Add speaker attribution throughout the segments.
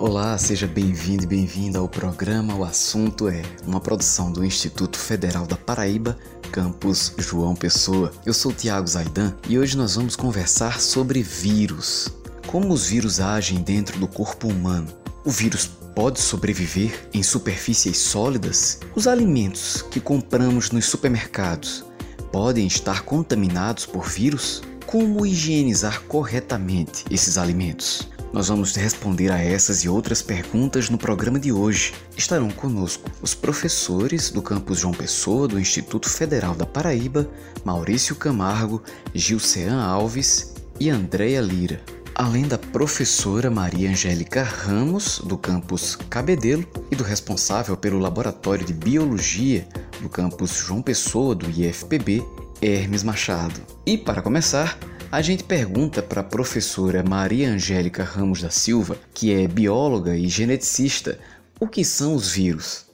Speaker 1: Olá, seja bem-vindo e bem-vinda ao programa O Assunto é, uma produção do Instituto Federal da Paraíba, campus João Pessoa. Eu sou Tiago Zaidan e hoje nós vamos conversar sobre vírus. Como os vírus agem dentro do corpo humano? O vírus pode sobreviver em superfícies sólidas? Os alimentos que compramos nos supermercados podem estar contaminados por vírus? Como higienizar corretamente esses alimentos? Nós vamos responder a essas e outras perguntas no programa de hoje. Estarão conosco os professores do campus João Pessoa do Instituto Federal da Paraíba, Maurício Camargo, Gilcean Alves e Andréia Lira, além da professora Maria Angélica Ramos, do campus Cabedelo, e do responsável pelo Laboratório de Biologia do campus João Pessoa do IFPB, Hermes Machado. E para começar, a gente pergunta para a professora Maria Angélica Ramos da Silva, que é bióloga e geneticista, o que são os vírus.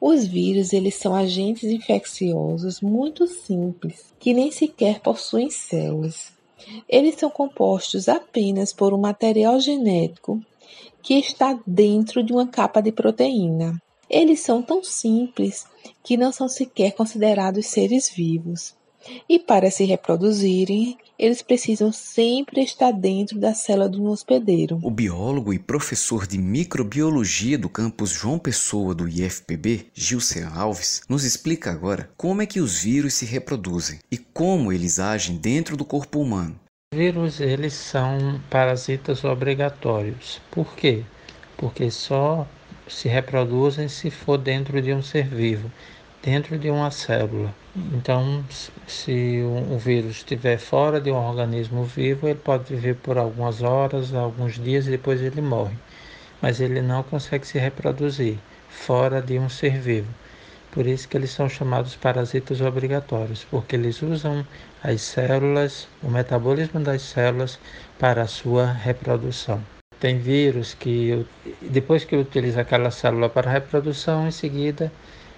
Speaker 2: Os vírus, eles são agentes infecciosos muito simples, que nem sequer possuem células. Eles são compostos apenas por um material genético que está dentro de uma capa de proteína. Eles são tão simples que não são sequer considerados seres vivos. E para se reproduzirem, eles precisam sempre estar dentro da cela de um hospedeiro.
Speaker 1: O biólogo e professor de microbiologia do campus João Pessoa do IFPB, Gilcean Alves, nos explica agora como é que os vírus se reproduzem e como eles agem dentro do corpo humano.
Speaker 3: Vírus, eles são parasitas obrigatórios. Por quê? Porque só se reproduzem se for dentro de um ser vivo, dentro de uma célula. Então, se o vírus estiver fora de um organismo vivo, ele pode viver por algumas horas, alguns dias e depois ele morre. Mas ele não consegue se reproduzir fora de um ser vivo. Por isso que eles são chamados parasitas obrigatórios, porque eles usam as células, o metabolismo das células para a sua reprodução. Tem vírus que depois que utiliza aquela célula para reprodução, em seguida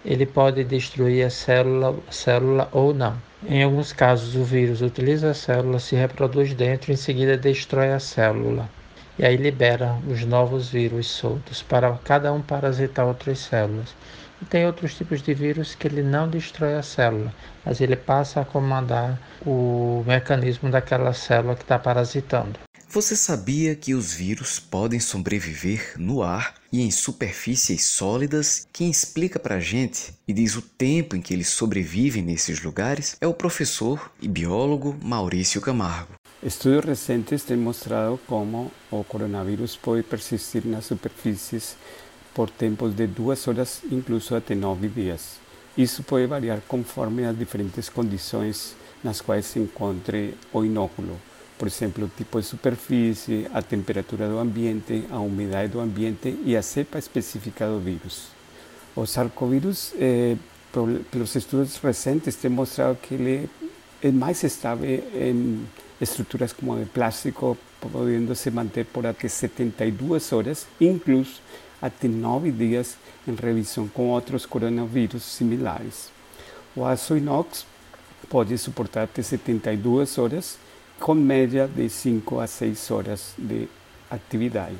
Speaker 3: ele pode destruir a célula, célula ou não. Em alguns casos, o vírus utiliza a célula, se reproduz dentro e em seguida destrói a célula. E aí libera os novos vírus soltos para cada um parasitar outras células. E tem outros tipos de vírus que ele não destrói a célula, mas ele passa a comandar o mecanismo daquela célula que está parasitando.
Speaker 1: Você sabia que os vírus podem sobreviver no ar e em superfícies sólidas? Quem explica pra gente e diz o tempo em que eles sobrevivem nesses lugares é o professor e biólogo Maurício Camargo.
Speaker 4: Estudos recentes têm mostrado como o coronavírus pode persistir nas superfícies por tempos de duas horas, incluso até nove dias. Isso pode variar conforme as diferentes condições nas quais se encontre o inóculo por exemplo, o tipo de superfície, a temperatura do ambiente, a umidade do ambiente e a cepa específica do vírus. O SARS-CoV-2, eh, pelos estudos recentes, tem mostrado que ele é mais estável em estruturas como de plástico, podendo se por até 72 horas, incluso até 9 dias em revisão com outros coronavírus similares. O aço inox pode suportar até 72 horas com média de 5 a 6 horas de atividade.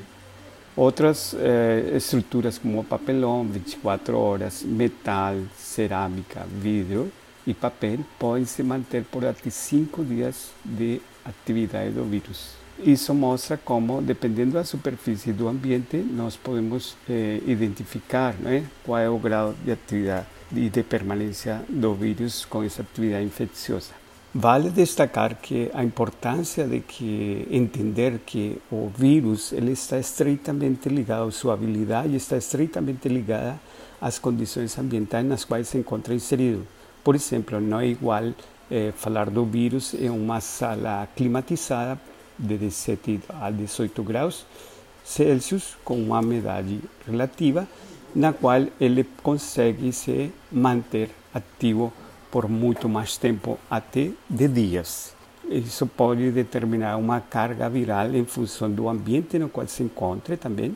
Speaker 4: Outras eh, estruturas como papelão, 24 horas, metal, cerâmica, vidro e papel podem se manter por até 5 dias de atividade do vírus. Isso mostra como, dependendo da superfície do ambiente, nós podemos eh, identificar né, qual é o grau de atividade e de permanência do vírus com essa atividade infecciosa. Vale destacar que a importância de que entender que o vírus ele está estreitamente ligado, sua habilidade está estreitamente ligada às condições ambientais nas quais se encontra inserido. Por exemplo, não é igual eh, falar do vírus em uma sala climatizada de 17 a 18 graus Celsius com uma umidade relativa, na qual ele consegue se manter ativo por muito mais tempo, até de dias. Isso pode determinar uma carga viral em função do ambiente no qual se encontra também,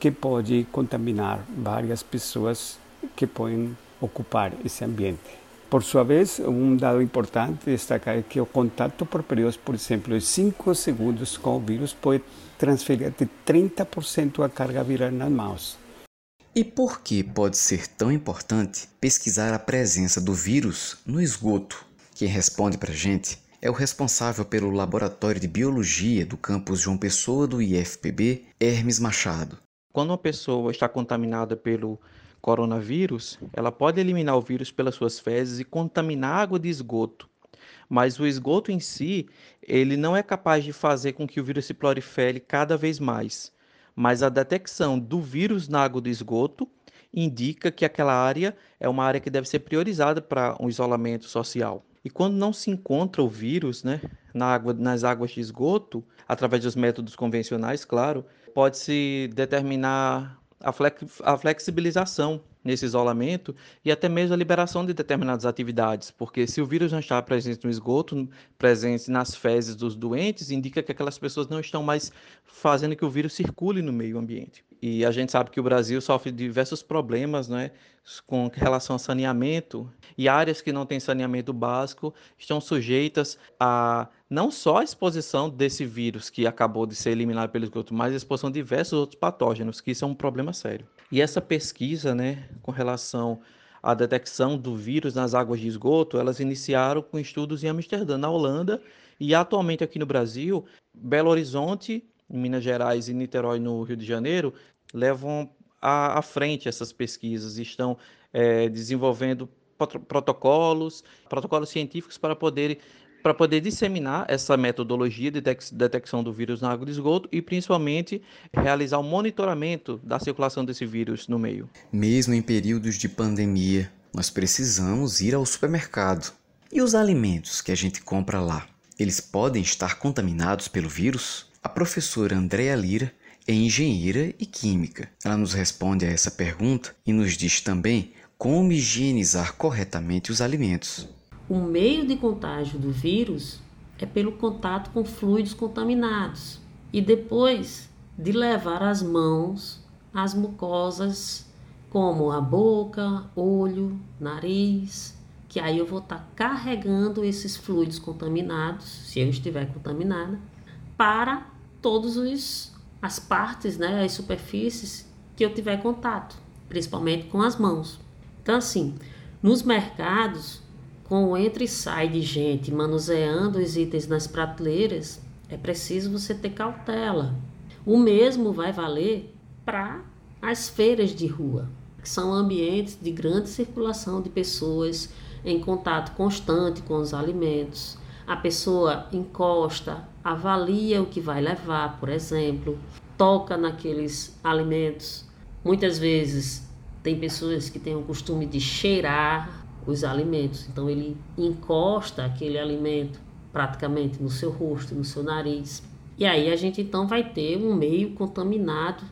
Speaker 4: que pode contaminar várias pessoas que podem ocupar esse ambiente. Por sua vez, um dado importante destacar é que o contato por períodos, por exemplo, de 5 segundos com o vírus pode transferir de 30% a carga viral nas mãos.
Speaker 1: E por que pode ser tão importante pesquisar a presença do vírus no esgoto? Quem responde para a gente é o responsável pelo Laboratório de Biologia do campus João Pessoa do IFPB, Hermes Machado.
Speaker 5: Quando uma pessoa está contaminada pelo coronavírus, ela pode eliminar o vírus pelas suas fezes e contaminar a água de esgoto. Mas o esgoto em si, ele não é capaz de fazer com que o vírus se prolifere cada vez mais. Mas a detecção do vírus na água do esgoto indica que aquela área é uma área que deve ser priorizada para um isolamento social. E quando não se encontra o vírus né, na água, nas águas de esgoto, através dos métodos convencionais, claro, pode-se determinar a, flex, a flexibilização nesse isolamento e até mesmo a liberação de determinadas atividades, porque se o vírus não está presente no esgoto, presente nas fezes dos doentes, indica que aquelas pessoas não estão mais fazendo que o vírus circule no meio ambiente. E a gente sabe que o Brasil sofre diversos problemas, né, com relação a saneamento, e áreas que não têm saneamento básico estão sujeitas a não só a exposição desse vírus que acabou de ser eliminado pelo esgoto, mas a exposição de diversos outros patógenos, que isso é um problema sério. E essa pesquisa, né, com relação à detecção do vírus nas águas de esgoto, elas iniciaram com estudos em Amsterdã, na Holanda, e atualmente aqui no Brasil, Belo Horizonte, em Minas Gerais e Niterói, no Rio de Janeiro, levam à, à frente essas pesquisas, estão é, desenvolvendo protocolos, protocolos científicos para poder para poder disseminar essa metodologia de detecção do vírus na água de esgoto e principalmente realizar o monitoramento da circulação desse vírus no meio.
Speaker 1: Mesmo em períodos de pandemia, nós precisamos ir ao supermercado. E os alimentos que a gente compra lá, eles podem estar contaminados pelo vírus? A professora Andréa Lira é engenheira e química. Ela nos responde a essa pergunta e nos diz também como higienizar corretamente os alimentos.
Speaker 6: O meio de contágio do vírus é pelo contato com fluidos contaminados e depois de levar as mãos às mucosas, como a boca, olho, nariz, que aí eu vou estar tá carregando esses fluidos contaminados, se eu estiver contaminada, para todas as partes, né, as superfícies que eu tiver contato, principalmente com as mãos. Então, assim, nos mercados, com o entra e sai de gente manuseando os itens nas prateleiras, é preciso você ter cautela. O mesmo vai valer para as feiras de rua, que são ambientes de grande circulação de pessoas em contato constante com os alimentos. A pessoa encosta, avalia o que vai levar, por exemplo, toca naqueles alimentos. Muitas vezes tem pessoas que têm o costume de cheirar os alimentos, então ele encosta aquele alimento praticamente no seu rosto, no seu nariz. E aí a gente então vai ter um meio contaminado,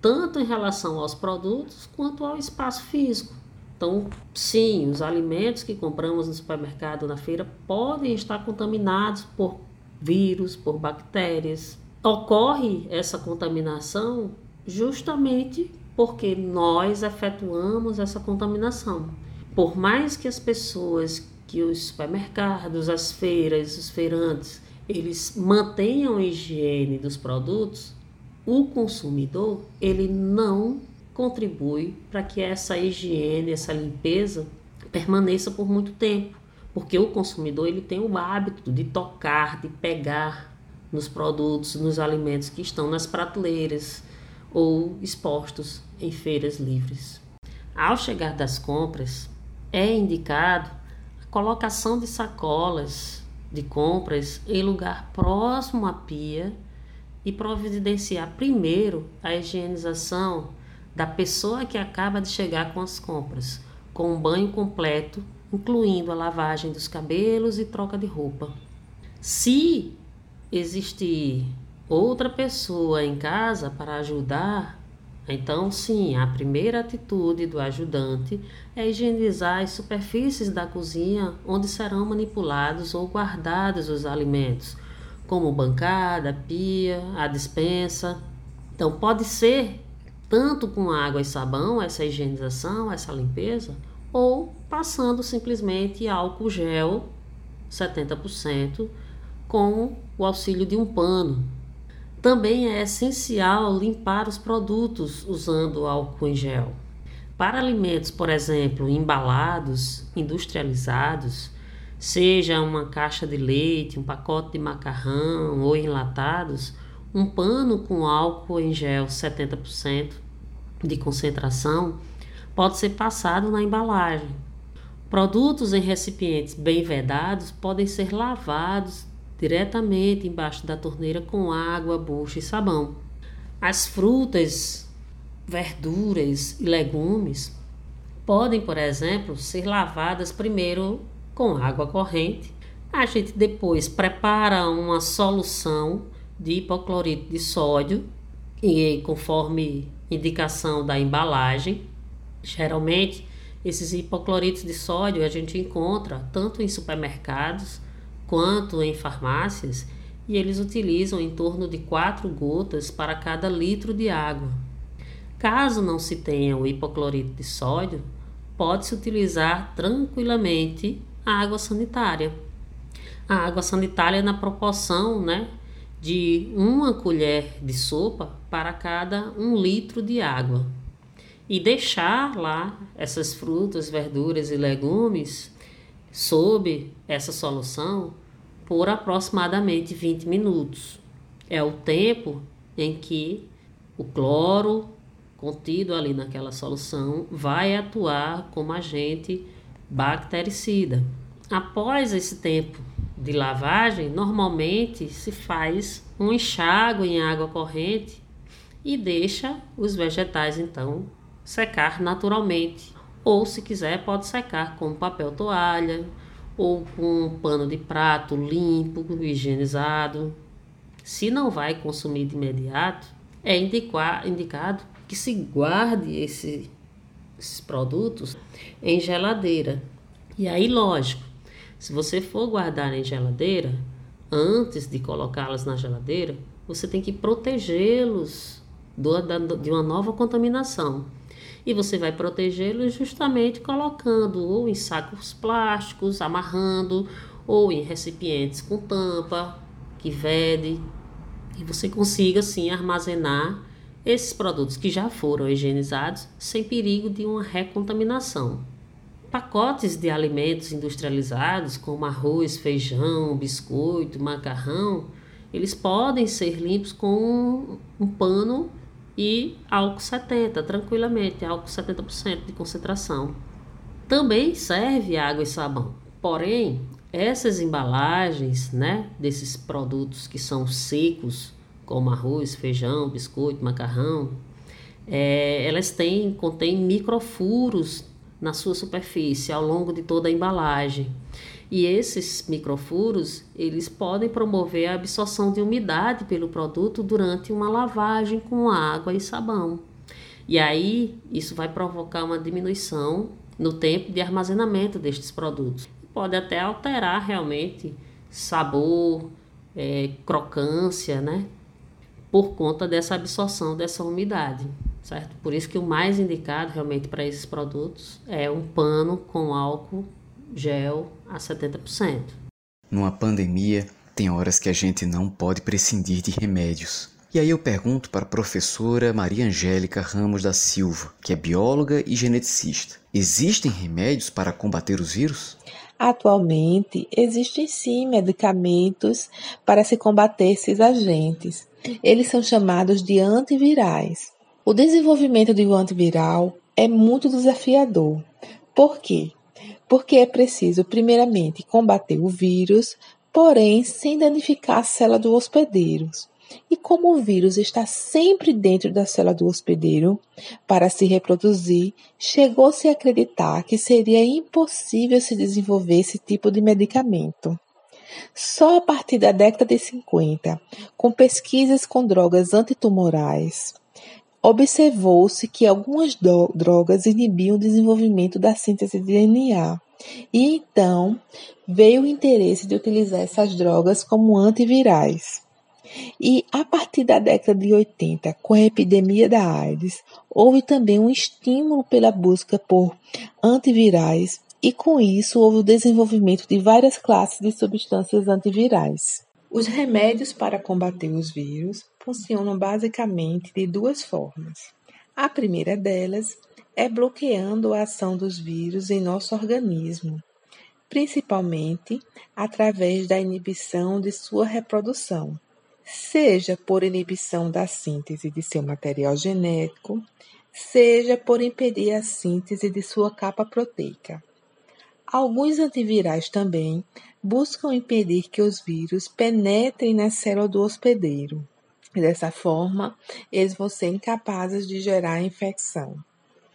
Speaker 6: tanto em relação aos produtos quanto ao espaço físico. Então, sim, os alimentos que compramos no supermercado, na feira, podem estar contaminados por vírus, por bactérias. Ocorre essa contaminação justamente porque nós efetuamos essa contaminação. Por mais que as pessoas, que os supermercados, as feiras, os feirantes, eles mantenham a higiene dos produtos, o consumidor, ele não contribui para que essa higiene, essa limpeza permaneça por muito tempo, porque o consumidor ele tem o hábito de tocar, de pegar nos produtos, nos alimentos que estão nas prateleiras, ou expostos em feiras livres. Ao chegar das compras, é indicado a colocação de sacolas de compras em lugar próximo à pia e providenciar primeiro a higienização da pessoa que acaba de chegar com as compras, com um banho completo, incluindo a lavagem dos cabelos e troca de roupa. Se existir outra pessoa em casa para ajudar, então sim, a primeira atitude do ajudante é higienizar as superfícies da cozinha onde serão manipulados ou guardados os alimentos, como bancada, pia, a dispensa. Então pode ser tanto com água e sabão essa higienização, essa limpeza, ou passando simplesmente álcool gel 70% com o auxílio de um pano. Também é essencial limpar os produtos usando álcool em gel. Para alimentos, por exemplo, embalados, industrializados, seja uma caixa de leite, um pacote de macarrão ou enlatados, um pano com álcool em gel 70% de concentração pode ser passado na embalagem. Produtos em recipientes bem vedados podem ser lavados diretamente embaixo da torneira com água, bucha e sabão. As frutas, verduras e legumes podem, por exemplo, ser lavadas primeiro com água corrente. A gente depois prepara uma solução de hipoclorito de sódio e conforme indicação da embalagem. Geralmente, esses hipocloritos de sódio a gente encontra tanto em supermercados quanto em farmácias e eles utilizam em torno de 4 gotas para cada litro de água. Caso não se tenha o hipoclorito de sódio, pode-se utilizar tranquilamente a água sanitária. A água sanitária na proporção né, de uma colher de sopa para cada um litro de água. E deixar lá essas frutas, verduras e legumes sob essa solução por aproximadamente 20 minutos. É o tempo em que o cloro contido ali naquela solução vai atuar como agente bactericida. Após esse tempo de lavagem, normalmente se faz um enxágue em água corrente e deixa os vegetais então secar naturalmente. Ou se quiser, pode secar com papel toalha ou com um pano de prato limpo, higienizado. Se não vai consumir de imediato, é indicado que se guarde esse, esses produtos em geladeira. E aí, lógico, se você for guardar em geladeira, antes de colocá-las na geladeira, você tem que protegê-los de uma nova contaminação. E você vai protegê-los justamente colocando ou em sacos plásticos, amarrando, ou em recipientes com tampa, que vede, e você consiga assim armazenar esses produtos que já foram higienizados sem perigo de uma recontaminação. Pacotes de alimentos industrializados, como arroz, feijão, biscoito, macarrão, eles podem ser limpos com um, pano e álcool 70, tranquilamente, álcool 70% de concentração. Também serve água e sabão. Porém, essas embalagens, né, desses produtos que são secos, como arroz, feijão, biscoito, macarrão, é, elas têm contêm microfuros na sua superfície ao longo de toda a embalagem. E esses microfuros, eles podem promover a absorção de umidade pelo produto durante uma lavagem com água e sabão. E aí, isso vai provocar uma diminuição no tempo de armazenamento destes produtos. Pode até alterar realmente sabor, é, crocância, né? Por conta dessa absorção dessa umidade certo? Por isso que o mais indicado realmente para esses produtos é um pano com álcool gel a 70%.
Speaker 1: Numa pandemia, tem horas que a gente não pode prescindir de remédios. E aí eu pergunto para a professora Maria Angélica Ramos da Silva, que é bióloga e geneticista. Existem remédios para combater os vírus?
Speaker 2: Atualmente, existem sim medicamentos para se combater esses agentes. Eles são chamados de antivirais. O desenvolvimento de um antiviral é muito desafiador. Por quê? Porque é preciso, primeiramente, combater o vírus, porém sem danificar a célula do hospedeiro. E como o vírus está sempre dentro da célula do hospedeiro para se reproduzir, chegou-se a acreditar que seria impossível se desenvolver esse tipo de medicamento. Só a partir da década de 50, com pesquisas com drogas antitumorais, observou-se que algumas drogas inibiam o desenvolvimento da síntese de DNA. E então veio o interesse de utilizar essas drogas como antivirais. E a partir da década de 80, com a epidemia da AIDS, houve também um estímulo pela busca por antivirais e com isso houve o desenvolvimento de várias classes de substâncias antivirais. Os remédios para combater os vírus funcionam basicamente de duas formas. A primeira delas é bloqueando a ação dos vírus em nosso organismo, principalmente através da inibição de sua reprodução, seja por inibição da síntese de seu material genético, seja por impedir a síntese de sua capa proteica. Alguns antivirais também buscam impedir que os vírus penetrem na célula do hospedeiro. Dessa forma, eles vão ser incapazes de gerar infecção.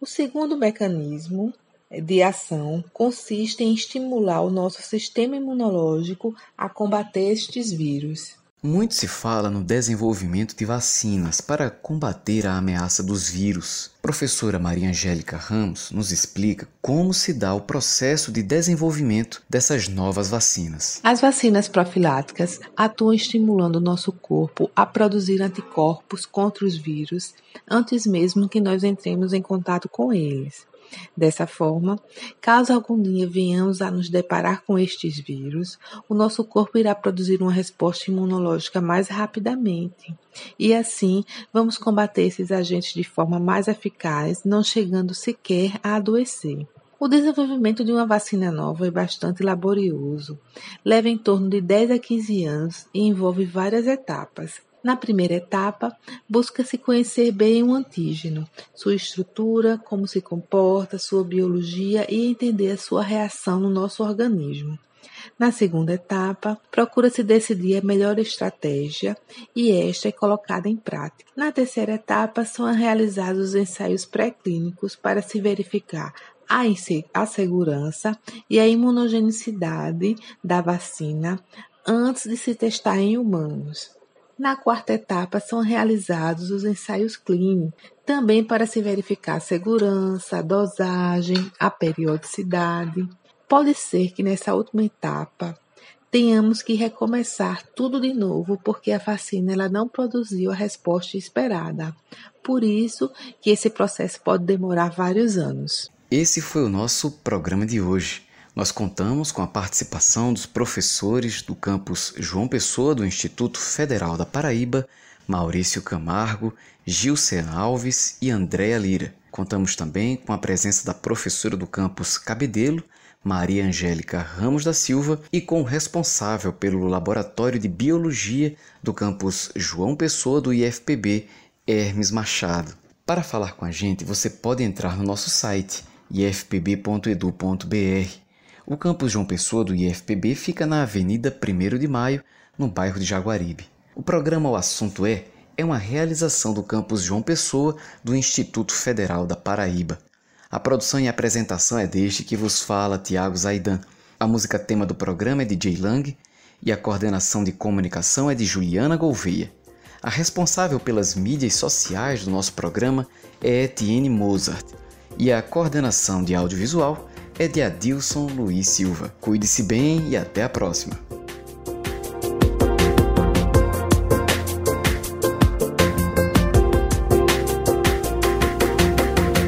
Speaker 2: O segundo mecanismo de ação consiste em estimular o nosso sistema imunológico a combater estes vírus.
Speaker 1: Muito se fala no desenvolvimento de vacinas para combater a ameaça dos vírus. Professora Maria Angélica Ramos nos explica como se dá o processo de desenvolvimento dessas novas vacinas.
Speaker 2: As vacinas profiláticas atuam estimulando o nosso corpo a produzir anticorpos contra os vírus antes mesmo que nós entremos em contato com eles. Dessa forma, caso algum dia venhamos a nos deparar com estes vírus, o nosso corpo irá produzir uma resposta imunológica mais rapidamente. E assim, vamos combater esses agentes de forma mais eficaz, não chegando sequer a adoecer. O desenvolvimento de uma vacina nova é bastante laborioso, leva em torno de 10 a 15 anos e envolve várias etapas, na primeira etapa, busca-se conhecer bem o antígeno, sua estrutura, como se comporta, sua biologia e entender a sua reação no nosso organismo. Na segunda etapa, procura-se decidir a melhor estratégia e esta é colocada em prática. Na terceira etapa, são realizados os ensaios pré-clínicos para se verificar a segurança e a imunogenicidade da vacina antes de se testar em humanos. Na quarta etapa são realizados os ensaios clínicos, também para se verificar a segurança, a dosagem, a periodicidade. Pode ser que nessa última etapa tenhamos que recomeçar tudo de novo porque a vacina ela não produziu a resposta esperada. Por isso que esse processo pode demorar vários anos.
Speaker 1: Esse foi o nosso programa de hoje. Nós contamos com a participação dos professores do campus João Pessoa do Instituto Federal da Paraíba, Maurício Camargo, Gilcean Alves e Andréa Lira. Contamos também com a presença da professora do campus Cabedelo, Maria Angélica Ramos da Silva, e com o responsável pelo Laboratório de Biologia do campus João Pessoa do IFPB, Hermes Machado. Para falar com a gente, você pode entrar no nosso site ifpb.edu.br o campus João Pessoa do IFPB fica na Avenida 1 de Maio, no bairro de Jaguaribe. O programa O Assunto É é uma realização do campus João Pessoa do Instituto Federal da Paraíba. A produção e apresentação é deste que vos fala Tiago Zaidan. A música tema do programa é de Jay Lang e a coordenação de comunicação é de Juliana Gouveia. A responsável pelas mídias sociais do nosso programa é Etienne Mozart e a coordenação de audiovisual é de Adilson Luiz Silva. Cuide-se bem e até a próxima.